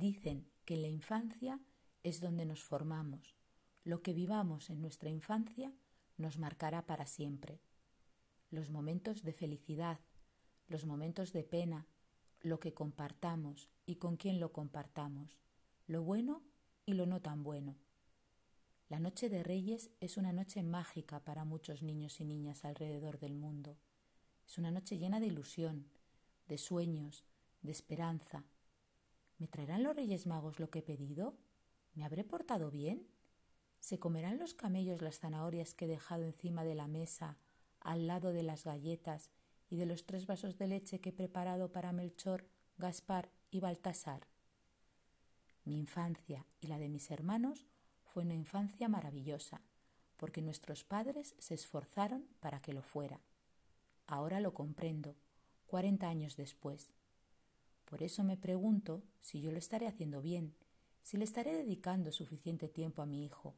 Dicen que la infancia es donde nos formamos. Lo que vivamos en nuestra infancia nos marcará para siempre. Los momentos de felicidad, los momentos de pena, lo que compartamos y con quién lo compartamos, lo bueno y lo no tan bueno. La noche de Reyes es una noche mágica para muchos niños y niñas alrededor del mundo. Es una noche llena de ilusión, de sueños, de esperanza. ¿Me traerán los Reyes Magos lo que he pedido? ¿Me habré portado bien? ¿Se comerán los camellos las zanahorias que he dejado encima de la mesa, al lado de las galletas y de los tres vasos de leche que he preparado para Melchor, Gaspar y Baltasar? Mi infancia y la de mis hermanos fue una infancia maravillosa, porque nuestros padres se esforzaron para que lo fuera. Ahora lo comprendo, cuarenta años después. Por eso me pregunto si yo lo estaré haciendo bien, si le estaré dedicando suficiente tiempo a mi hijo,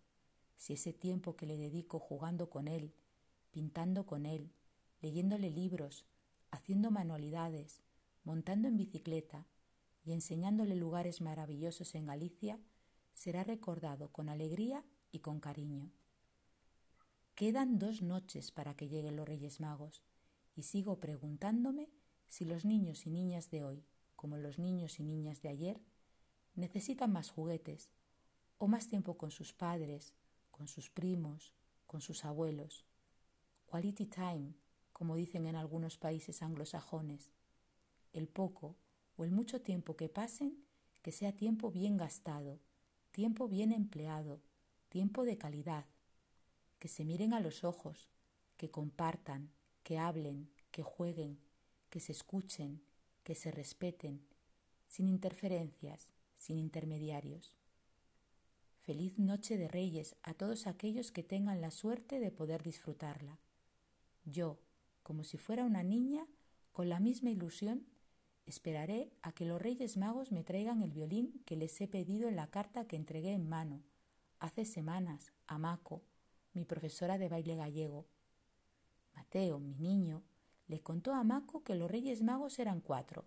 si ese tiempo que le dedico jugando con él, pintando con él, leyéndole libros, haciendo manualidades, montando en bicicleta y enseñándole lugares maravillosos en Galicia, será recordado con alegría y con cariño. Quedan dos noches para que lleguen los Reyes Magos y sigo preguntándome si los niños y niñas de hoy, como los niños y niñas de ayer, necesitan más juguetes o más tiempo con sus padres, con sus primos, con sus abuelos. Quality time, como dicen en algunos países anglosajones. El poco o el mucho tiempo que pasen, que sea tiempo bien gastado, tiempo bien empleado, tiempo de calidad. Que se miren a los ojos, que compartan, que hablen, que jueguen, que se escuchen, que se respeten, sin interferencias, sin intermediarios. Feliz noche de Reyes a todos aquellos que tengan la suerte de poder disfrutarla. Yo, como si fuera una niña, con la misma ilusión, esperaré a que los Reyes Magos me traigan el violín que les he pedido en la carta que entregué en mano, hace semanas, a Maco, mi profesora de baile gallego. Mateo, mi niño, le contó a Maco que los Reyes Magos eran cuatro,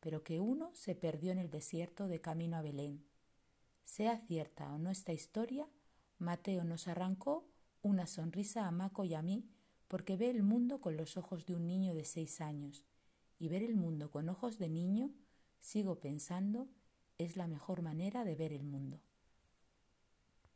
pero que uno se perdió en el desierto de camino a Belén. Sea cierta o no esta historia, Mateo nos arrancó una sonrisa a Maco y a mí porque ve el mundo con los ojos de un niño de seis años, y ver el mundo con ojos de niño, sigo pensando, es la mejor manera de ver el mundo.